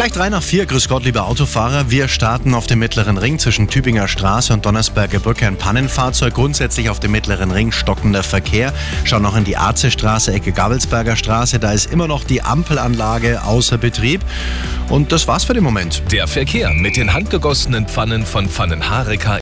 Gleich drei nach vier, grüß Gott, liebe Autofahrer. Wir starten auf dem mittleren Ring zwischen Tübinger Straße und Donnersberger Brücke ein Pannenfahrzeug. Grundsätzlich auf dem mittleren Ring stockender Verkehr. Schauen noch in die Arzestraße, Ecke Gabelsberger Straße. Da ist immer noch die Ampelanlage außer Betrieb. Und das war's für den Moment. Der Verkehr mit den handgegossenen Pfannen von Pfannenhareka